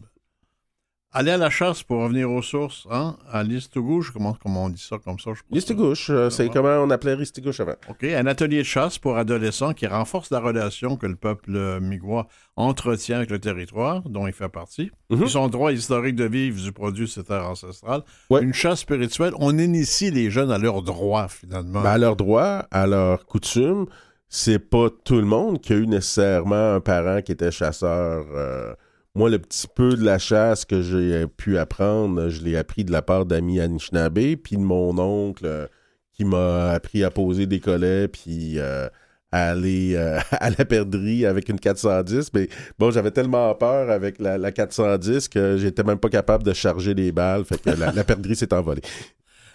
Aller à la chasse pour revenir aux sources, hein? À Listugouche, comment, comment on dit ça comme ça? Listigouche, euh, c'est comment on appelait Ristigouche avant. OK, un atelier de chasse pour adolescents qui renforce la relation que le peuple migois entretient avec le territoire dont il fait partie, Mhm. puis son droit historique de vivre du produit de cette terre ancestrale. Ouais. Une chasse spirituelle, on initie les jeunes à leurs droits, finalement. Ben, à leurs droits, à leurs coutumes, c'est pas tout le monde qui a eu nécessairement un parent qui était chasseur. euh, moi, le petit peu de la chasse que j'ai pu apprendre, je l'ai appris de la part d'amis Anishinaabe, puis de mon oncle euh, qui m'a appris à poser des collets, puis euh, à aller euh, à la perdrix avec une 410. Mais bon, j'avais tellement peur avec la, la 410 que j'étais même pas capable de charger des balles. Fait que la, la s'est envolée.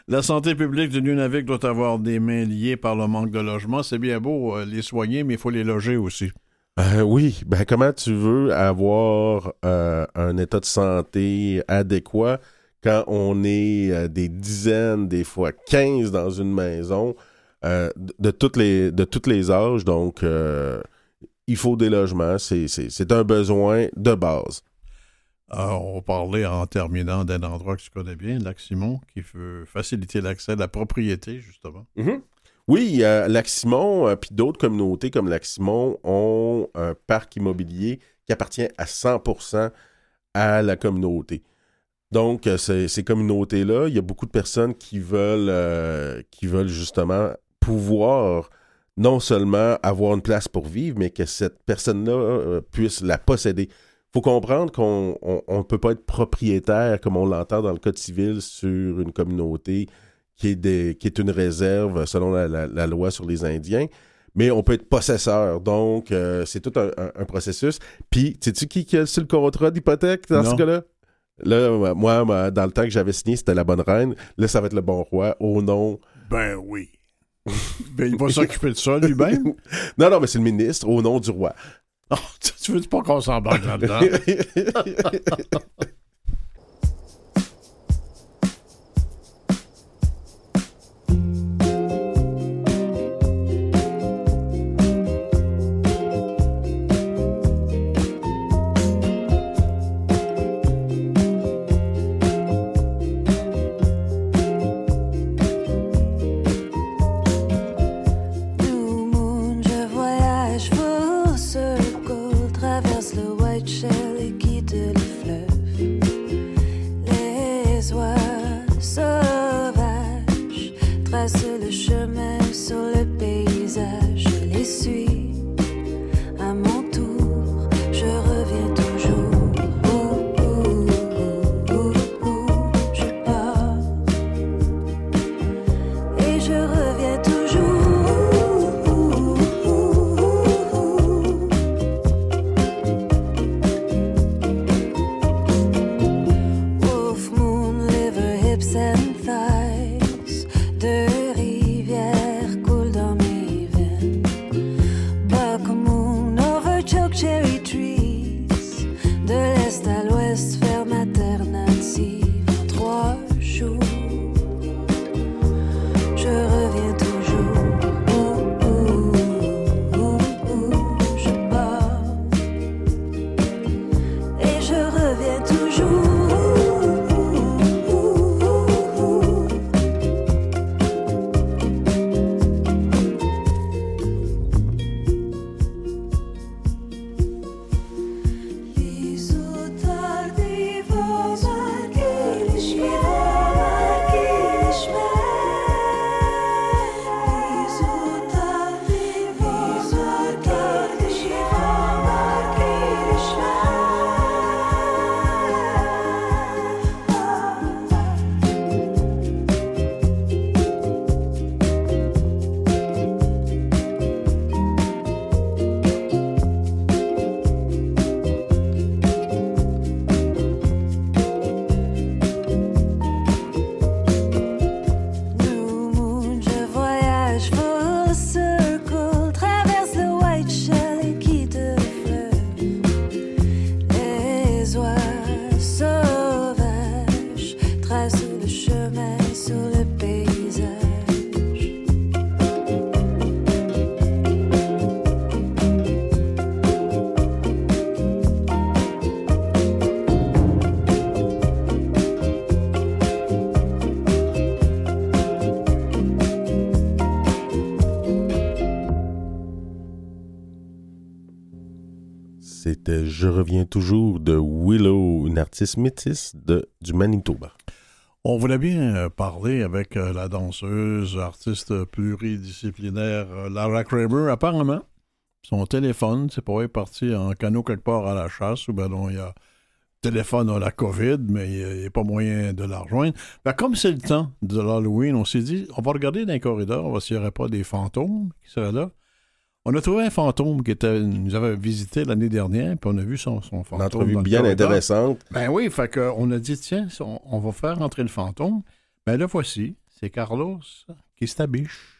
La santé publique du Nunavik doit avoir des mains liées par le manque de logement. C'est bien beau euh, les soigner, mais il faut les loger aussi. Euh, oui, ben comment tu veux avoir euh, un état de santé adéquat quand on est euh, des dizaines, des fois 15 dans une maison de, de toutes les, de tous les âges? Donc, il faut des logements. C'est- un besoin de base. Euh, on parler en terminant d'un endroit que tu connais bien, Lac Simon, qui veut faciliter l'accès à la propriété, justement. Oui, euh, Lac-Simon, euh, puis d'autres communautés comme Lac-Simon ont un parc immobilier qui appartient à 100% à la communauté. Donc, euh, ces, communautés-là, il y a beaucoup de personnes qui veulent, euh, qui veulent justement pouvoir non seulement avoir une place pour vivre, mais que cette personne-là euh, puisse la posséder. faut comprendre qu'on ne peut pas être propriétaire, comme on l'entend dans le Code civil, sur une communauté qui est, des, qui est une réserve selon la, la- la loi sur les Indiens. Mais on peut être possesseur. Donc, euh, c'est tout un, un- un processus. Puis, sais-tu qui, qui a sur le contrat d'hypothèque dans Non. ce cas-là? Là, moi, moi, dans le temps que j'avais signé, c'était la bonne reine. Là, ça va être le bon roi au nom. Ben oui. ben, il va s'occuper de ça lui-même. Non, non, mais c'est le ministre au nom du roi. Oh, tu tu veux pas qu'on s'embarque là-dedans? Je reviens toujours de Willow, une artiste métisse du Manitoba. On voulait bien euh, parler avec euh, la danseuse, artiste pluridisciplinaire euh, Lara Kramer. Apparemment, son téléphone, c'est pas parti en canot quelque part à la chasse, ou ben non, il y a téléphone à la COVID, mais il n'y a pas moyen de la rejoindre. Ben, comme c'est le temps de l'Halloween, on s'est dit, on va regarder dans les corridors, on va s'il n'y aurait pas des fantômes qui seraient là. On a trouvé un fantôme qui était, nous avait visité l'année dernière, puis on a vu son, son fantôme. Une entrevue dans bien intéressante. Ben oui, fait qu'on a dit, tiens, on, on va faire entrer le fantôme. Ben le voici, c'est Carlos qui s'abiche.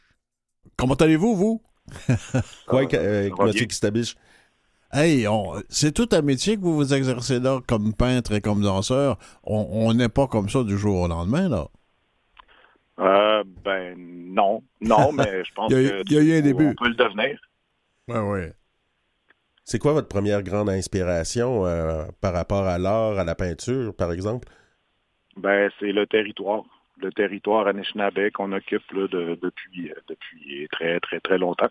Comment allez-vous, vous? Quoi, euh, bien. qui s'abiche? Hey, on- c'est tout un métier que vous vous exercez là comme peintre et comme danseur. On n'est pas comme ça du jour au lendemain, là. Euh, ben non, non, mais je pense Il y a- que il y a eu un début. on peut le devenir. Ouais, ouais. C'est quoi votre première grande inspiration euh, par rapport à l'art, à la peinture, par exemple? Ben c'est le territoire, le territoire Anishinaabe qu'on occupe là, de- depuis euh, depuis très très très longtemps.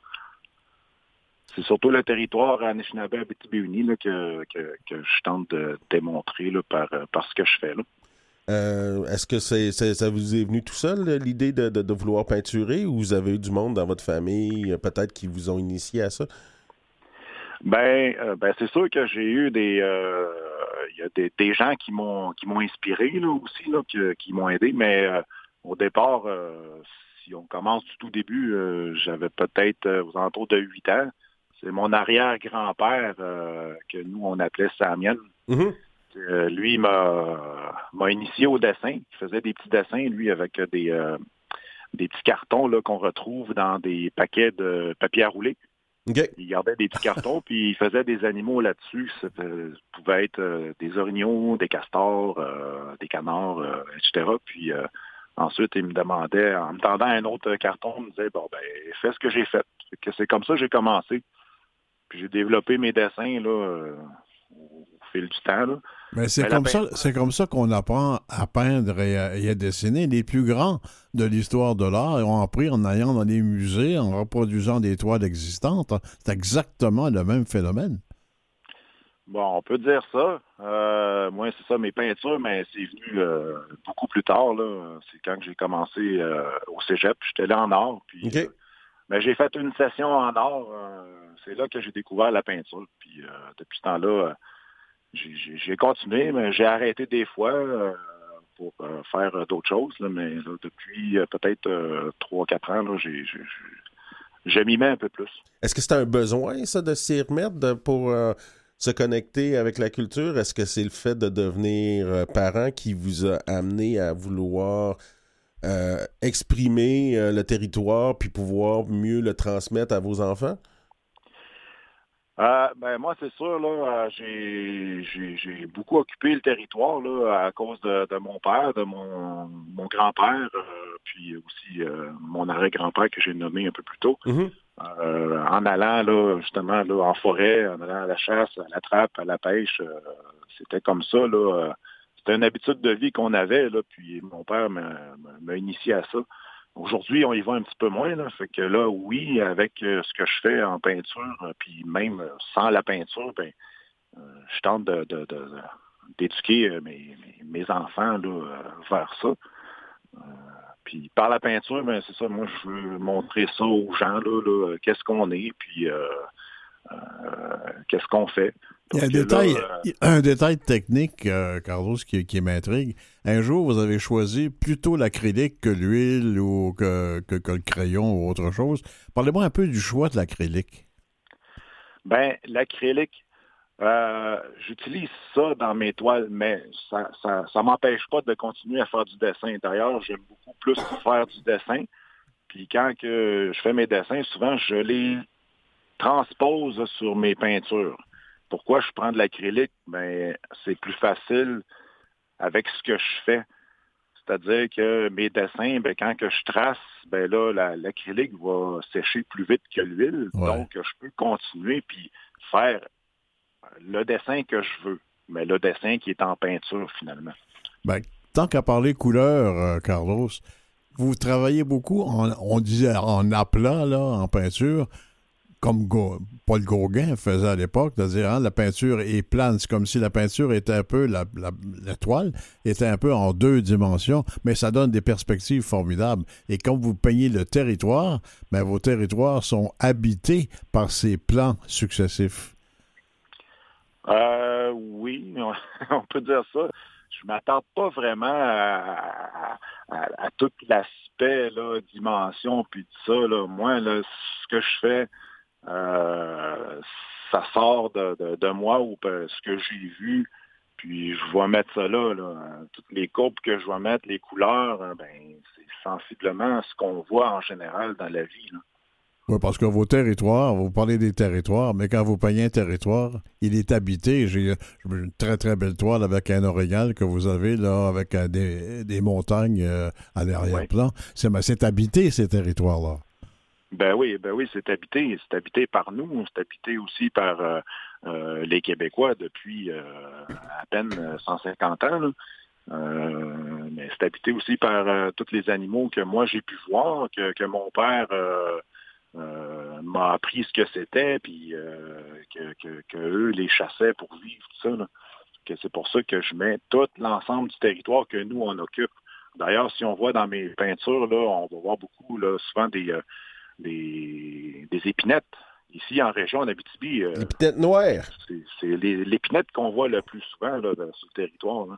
C'est surtout le territoire Anishinaabe Abitibi-Uni là, que, que, que je tente de démontrer là, par, euh, par ce que je fais. Là. Euh, Est-ce que c'est, ça vous est venu tout seul, l'idée de, de- de vouloir peinturer, ou vous avez eu du monde dans votre famille, euh, peut-être, qui vous ont initié à ça? Ben, euh, ben c'est sûr que j'ai eu des, euh, y a des, des gens qui m'ont qui m'ont inspiré là aussi là, qui, qui m'ont aidé, mais au départ, si on commence du tout début, j'avais peut-être aux alentours de 8 ans. C'est mon arrière-grand-père que nous on appelait. Mhm. Euh, lui il m'a initié au dessin. Il faisait des petits dessins lui avec des euh, des petits cartons là qu'on retrouve dans des paquets de papier à rouler. Il gardait des petits cartons, puis il faisait des animaux là-dessus. Ça pouvait être euh, des orignaux, des castors, des canards, etc. Puis ensuite, il me demandait, en me tendant un autre carton, il me disait, bon, ben, fais ce que j'ai fait. C'est comme ça que j'ai commencé. Puis j'ai développé mes dessins là, fil du temps. Là. Mais c'est Mais comme, ça, comme qu'on apprend à peindre et à, et à dessiner. Les plus grands de l'histoire de l'art ont appris en allant dans les musées, en reproduisant des toiles existantes. C'est exactement le même phénomène. Bon, on peut dire ça. Euh, moi, c'est ça, mes peintures, mais c'est venu euh, beaucoup plus tard. C'est quand j'ai commencé euh, au cégep. J'étais là en art. Puis, ben, j'ai fait une session en art. c'est là que j'ai découvert la peinture. Puis depuis ce temps-là, j'ai- continué, mais j'ai arrêté des fois euh, pour euh, faire euh, d'autres choses. mais depuis peut-être euh, 3-4 ans, j'ai, je m'y mets un peu plus. Est-ce que c'est un besoin, ça, de s'y remettre pour se connecter avec la culture? Est-ce que c'est le fait de devenir parent qui vous a amené à vouloir exprimer le territoire puis pouvoir mieux le transmettre à vos enfants? Euh, ben moi, c'est sûr, là, euh, j'ai, j'ai, j'ai beaucoup occupé le territoire là, à cause de, de mon père, de mon, mon grand-père, euh, puis aussi euh, mon arrière-grand-père que j'ai nommé un peu plus tôt. Mhm. Euh, en allant là, justement là, en forêt, en allant à la chasse, à la trappe, à la pêche, c'était comme ça. Là, c'était une habitude de vie qu'on avait, là, puis mon père m'a initié à ça. Aujourd'hui, on y va un petit peu moins. Là, là, oui, avec euh, ce que je fais en peinture, euh, puis même euh, sans la peinture, ben, je tente d'éduquer mes, enfants là, vers ça. Puis par la peinture, ben, c'est ça, moi je veux montrer ça aux gens, là, qu'est-ce qu'on est, puis qu'est-ce qu'on fait. Il y a un là, détail, euh, un détail technique, euh, Carlos, qui, qui m'intrigue. Un jour, vous avez choisi plutôt l'acrylique que l'huile ou que, que, que le crayon ou autre chose. Parlez-moi un peu du choix de l'acrylique. Ben, l'acrylique, euh, j'utilise ça dans mes toiles, mais ça ça, ça m'empêche pas de continuer à faire du dessin. D'ailleurs, j'aime beaucoup plus faire du dessin. Puis quand que je fais mes dessins, souvent, je les transpose sur mes peintures. Pourquoi je prends de l'acrylique? Ben, c'est plus facile avec ce que je fais. C'est-à-dire que mes dessins, ben, quand que je trace, ben là, la- l'acrylique va sécher plus vite que l'huile. Ouais. Donc, je peux continuer puis faire le dessin que je veux, mais le dessin qui est en peinture finalement. Ben, tant qu'à parler couleur, euh, Carlos, vous travaillez beaucoup, en, on disait en aplat, là, en peinture, comme Go- Paul Gauguin faisait à l'époque, c'est-à-dire hein, la peinture est plane. C'est comme si la peinture était un peu, la, toile était un peu en deux dimensions, mais ça donne des perspectives formidables. Et quand vous peignez le territoire, ben, vos territoires sont habités par ces plans successifs. Euh, oui, on, peut dire ça. Je m'attarde pas vraiment à, tout l'aspect, dimension, puis tout ça. Moi, ce que je fais, euh, ça sort de, de, de moi ou ce que j'ai vu, puis je vais mettre ça là, là. Toutes les courbes que je vais mettre, les couleurs, hein, ben, c'est sensiblement ce qu'on voit en général dans la vie. là. Oui, parce que vos territoires, vous parlez des territoires, mais quand vous peignez un territoire, il est habité. J'ai une très, très belle toile avec un orignal que vous avez, là, avec euh, des, des montagnes euh, à l'arrière-plan. C'est habité, ces territoires-là. Ben oui, ben oui, c'est habité. C'est habité par nous. C'est habité aussi par euh, euh, les Québécois depuis euh, à peine euh, 150 ans. mais c'est habité aussi par tous les animaux que moi j'ai pu voir, que, que mon père m'a appris ce que c'était, puis que, eux les chassaient pour vivre, tout ça. que c'est pour ça que je mets tout l'ensemble du territoire que nous, on occupe. D'ailleurs, si on voit dans mes peintures, là, on va voir beaucoup, là, souvent des, des, des épinettes. Ici, en région, en Abitibi, euh, L'épithète noire. c'est l'épinette qu'on voit le plus souvent là, sur le territoire. là.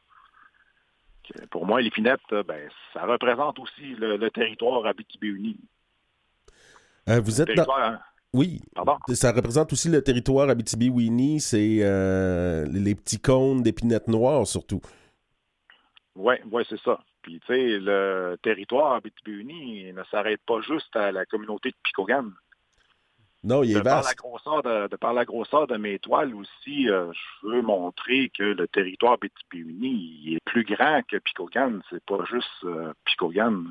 Que Pour moi, l'épinette, ben, ça représente aussi le, le territoire Abitibi-Uni. Euh, vous êtes dans... Territoire, hein? Oui. Pardon? Ça représente aussi le territoire Abitibi-Winnie. C'est euh, les petits cônes d'épinettes noires, surtout. Oui, ouais, c'est ça. Puis, tu sais, le territoire Abitibi-Uni ne s'arrête pas juste à la communauté de Picogan. Non, il De est par, la vaste. grosseur de, de par la grosseur de mes toiles aussi, euh, je veux montrer que le territoire Abitibi-Uni est plus grand que Picogan. C'est pas juste euh, Picogan.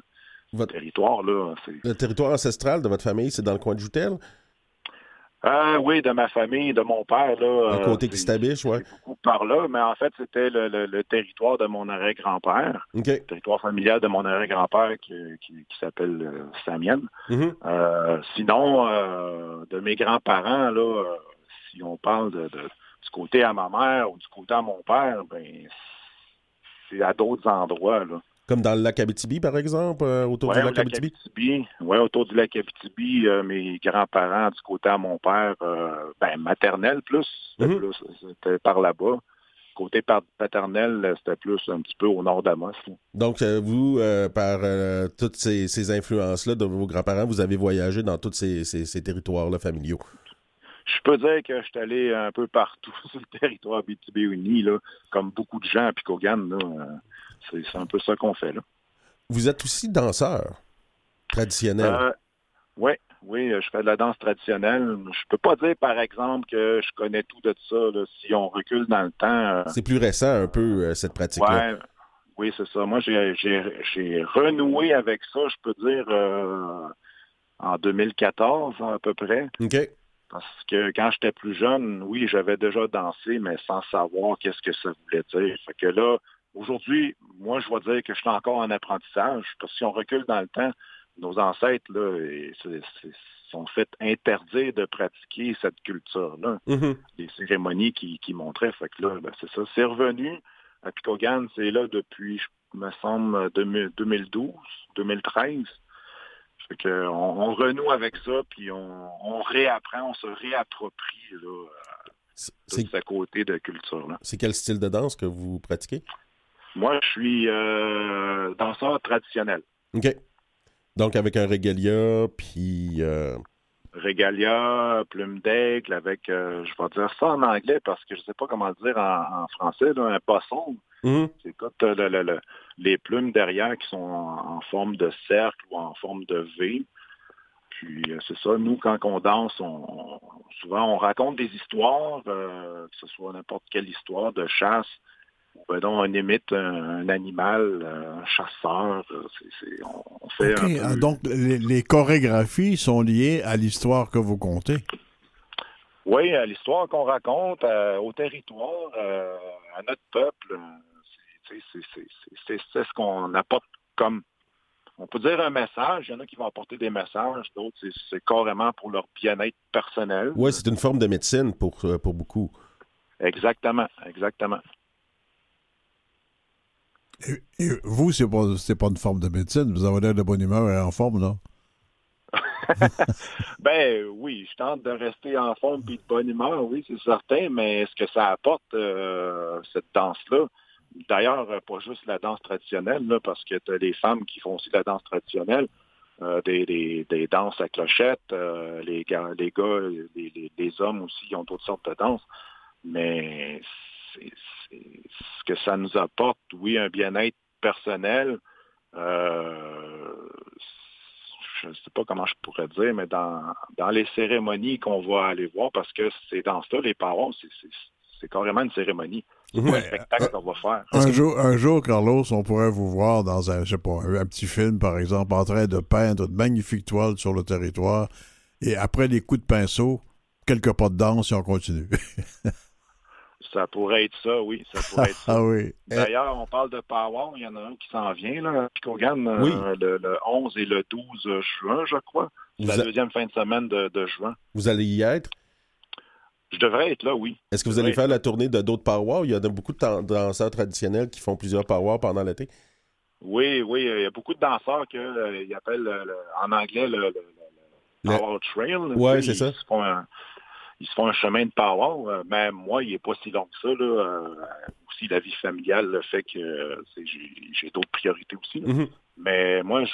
Votre- Le territoire, là, Le territoire ancestral de votre famille, c'est dans le coin de Joutel, Ah oui, de ma famille, de mon père. Là, à euh, côté qui ouais. c'est beaucoup par là, mais en fait, c'était le, le- le territoire de mon arrière-grand-père, le territoire familial de mon arrière-grand-père qui, qui, qui s'appelle euh, Samienne. Mhm. Euh, sinon, euh, de mes grands-parents, là, si on parle de, de- du côté à ma mère ou du côté à mon père, ben c'est à d'autres endroits. Là. Comme dans le lac Abitibi, par exemple, euh, autour Ouais, du lac lac Abitibi? Abitibi. Ouais, autour du lac Abitibi, mes grands-parents du côté à mon père, euh, ben maternel plus, c'était Mhm. plus, c'était par là-bas. Côté paternel, c'était plus un petit peu au nord d'Amos. Donc, euh, vous, euh, par toutes ces, ces influences-là de vos grands-parents, vous avez voyagé dans tous ces, ces- ces territoires-là familiaux? Je peux dire que je suis allé un peu partout sur le territoire Abitibi-Uni, là, comme beaucoup de gens à Picogan. Là, c'est, un peu ça qu'on fait là. Vous êtes aussi danseur traditionnel. Euh, oui, oui, je fais de la danse traditionnelle. Je peux pas dire, par exemple, que je connais tout de ça. là. Si on recule dans le temps, euh, C'est plus récent un peu, euh, cette pratique-là. Ouais, oui, c'est ça. Moi, j'ai, renoué avec ça, je peux dire, euh, en 2014 à peu près. OK. Parce que quand j'étais plus jeune, oui, j'avais déjà dansé, mais sans savoir qu'est-ce que ça voulait dire. Fait que là, aujourd'hui, moi, je vais dire que je suis encore en apprentissage. Parce que si on recule dans le temps, nos ancêtres, là, c'est- sont fait interdire de pratiquer cette culture-là les cérémonies qui, qui montraient. Fait que là, ben, c'est ça. C'est revenu à Picogan, c'est là depuis, je me semble, 2000 2012, 2013. Fait que on, on renoue avec ça, puis on, on réapprend, on se réapproprie là, tout C'est ce côté de culture-là. c'est quel style de danse que vous pratiquez? Moi, je suis euh, danseur traditionnel. OK. Donc, avec un régalia, puis... euh, Régalia, plume d'aigle, avec, euh, je vais dire ça en anglais parce que je sais pas comment le dire en, en français, là, un bosson. mhm. C'est quand t'as le- le- le- les plumes derrière qui sont en, en forme de cercle ou en forme de V. Puis euh, c'est ça, nous, quand on danse, on, on- souvent on raconte des histoires, euh, que ce soit n'importe quelle histoire de chasse, on imite un, un animal, un chasseur. c'est- c'est- on, on fait OK, un peu- donc les, les chorégraphies sont liées à l'histoire que vous contez. Oui, à l'histoire qu'on raconte, euh, au territoire, euh, à notre peuple. c'est- tu sais, c'est- c'est- c'est- C'est c'est ce qu'on apporte comme, on peut dire un message. Il y en a qui vont apporter des messages, d'autres, c'est- c'est carrément pour leur bien-être personnel. Ouais, c'est une forme de médecine pour, euh, pour beaucoup. Exactement, exactement. Et, vous, c'est pas, c'est pas une forme de médecine. Vous avez l'air de bonne humeur et en forme, là. Ben oui, je tente de rester en forme et de bonne humeur, oui, c'est certain, mais ce que ça apporte, euh, cette danse-là, d'ailleurs, euh, pas juste la danse traditionnelle, parce que tu as des femmes qui font aussi la danse traditionnelle, euh, des, danses à clochette, les gars, les gars, les- les hommes aussi, ils ont d'autres sortes de danses, mais c'est, c'est- ce que ça nous apporte, oui, un bien-être personnel, euh, je ne sais pas comment je pourrais dire, mais dans, dans les cérémonies qu'on va aller voir, parce que ces danses-là, les paroles, c'est, c'est, c'est carrément une cérémonie. C'est un spectacle qu'on va faire. Un jour, un jour, Carlos, on pourrait vous voir dans un, je sais pas, un, un petit film, par exemple, en train de peindre de magnifiques toiles sur le territoire. Et après les coups de pinceau, quelques pas de danse et on continue. Ça pourrait être ça, oui, ça pourrait être ça. ah oui. D'ailleurs, on parle de Power, il y en a un qui s'en vient, là, à Picogan, euh, Oui. le, le 11 et le 12 juin, je crois. C'est Vous la a- deuxième fin de semaine de, de juin. Vous allez y être? Je devrais être là, oui. Est-ce que vous allez faire la tournée de d'autres powwows? Il y a beaucoup de danseurs traditionnels qui font plusieurs powwows pendant l'été. Oui, oui, il y a beaucoup de danseurs qu'ils appellent euh, le- en anglais le, le, le- le Le- power trail. sais, c'est ça. Ils se, font un, ils se font un chemin de power. euh, Mais moi, il n'est pas si long que ça. Là. Euh, aussi, la vie familiale le fait que euh, j'ai d'autres priorités aussi. Mhm. Mais moi, je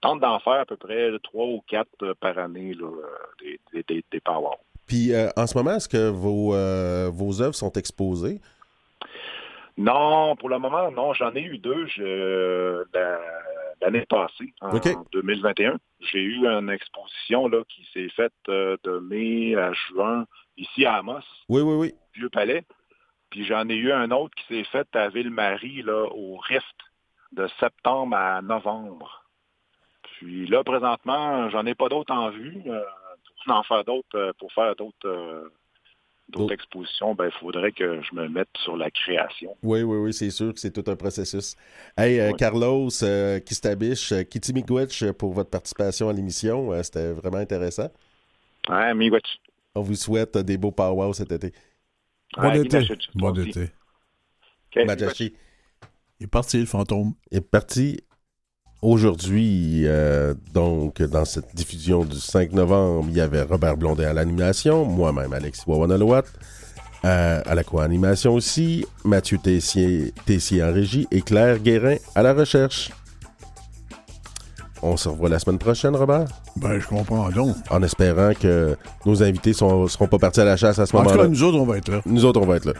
tente d'en faire à peu près trois ou quatre par année, là, des, des, des, des powwows. Puis euh, en ce moment, est-ce que vos, euh, vos œuvres sont exposées? Non, pour le moment, non. J'en ai eu deux je- la- l'année passée, en OK. 2021. J'ai eu une exposition là, qui s'est faite euh, de mai à juin ici à Amos, Oui, oui, oui. Vieux Palais. Puis j'en ai eu un autre qui s'est fait à Ville-Marie, là, au Rift, de septembre à novembre. Puis là, présentement, j'en ai pas d'autres en vue. Euh, pour en faire d'autres, euh, pour faire d'autres d'autres expositions, ben, il faudrait que je me mette sur la création. Oui, oui, oui, c'est sûr que c'est tout un processus. Hey, euh. Carlos, euh, Kistabish, euh, Kitty Miigwech, euh, pour votre participation à l'émission. C'était vraiment intéressant. Ouais, miigwech. On vous souhaite des beaux powwows cet été. Bon Ouais, été. Bon été. Il est parti, le fantôme. est parti aujourd'hui, euh, donc, dans cette diffusion du 5 novembre, il y avait Robert Blondet à l'animation, moi-même, Alexis Wawanalowat, euh, à la co-animation aussi, Mathieu Tessier, Tessier en régie et Claire Guérin à la recherche. On se revoit la semaine prochaine, Robert, Ben, je comprends donc. en espérant que nos invités ne seront pas partis à la chasse à ce En tout cas, moment-là. nous autres, on va être là. Nous autres, on va être là.